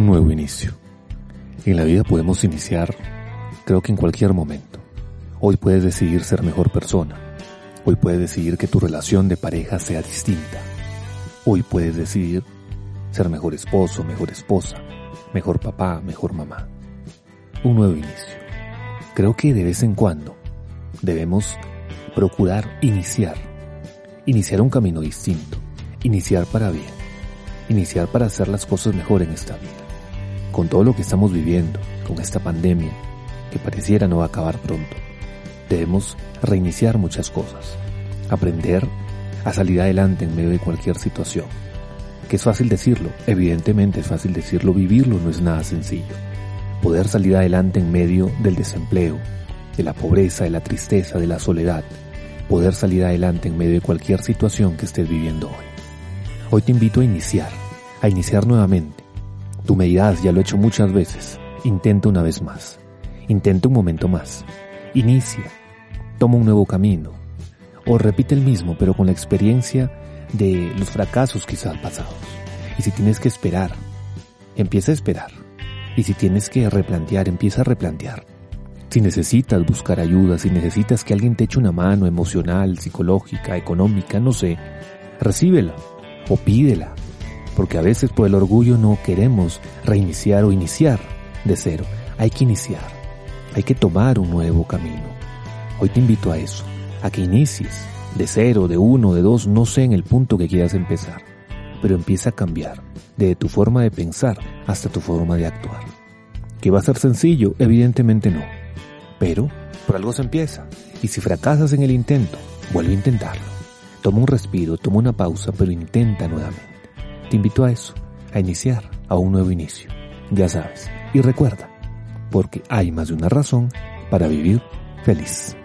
Un nuevo inicio. En la vida podemos iniciar, creo que en cualquier momento. Hoy puedes decidir ser mejor persona. Hoy puedes decidir que tu relación de pareja sea distinta. Hoy puedes decidir ser mejor esposo, mejor esposa, mejor papá, mejor mamá. Un nuevo inicio. Creo que de vez en cuando debemos procurar iniciar. Iniciar un camino distinto. Iniciar para bien. Iniciar para hacer las cosas mejor en esta vida con todo lo que estamos viviendo, con esta pandemia, que pareciera no va a acabar pronto, debemos reiniciar muchas cosas, aprender a salir adelante en medio de cualquier situación. Que es fácil decirlo, evidentemente es fácil decirlo, vivirlo no es nada sencillo. Poder salir adelante en medio del desempleo, de la pobreza, de la tristeza, de la soledad, poder salir adelante en medio de cualquier situación que estés viviendo hoy. Hoy te invito a iniciar, a iniciar nuevamente Tú me ya lo he hecho muchas veces. Intenta una vez más. Intenta un momento más. Inicia. Toma un nuevo camino. O repite el mismo, pero con la experiencia de los fracasos quizás pasados. Y si tienes que esperar, empieza a esperar. Y si tienes que replantear, empieza a replantear. Si necesitas buscar ayuda, si necesitas que alguien te eche una mano emocional, psicológica, económica, no sé, recíbela o pídela porque a veces por el orgullo no queremos reiniciar o iniciar de cero. Hay que iniciar, hay que tomar un nuevo camino. Hoy te invito a eso, a que inicies de cero, de uno, de dos, no sé en el punto que quieras empezar, pero empieza a cambiar, desde tu forma de pensar hasta tu forma de actuar. ¿Que va a ser sencillo? Evidentemente no, pero por algo se empieza, y si fracasas en el intento, vuelve a intentarlo. Toma un respiro, toma una pausa, pero intenta nuevamente. Te invito a eso, a iniciar a un nuevo inicio. Ya sabes. Y recuerda, porque hay más de una razón para vivir feliz.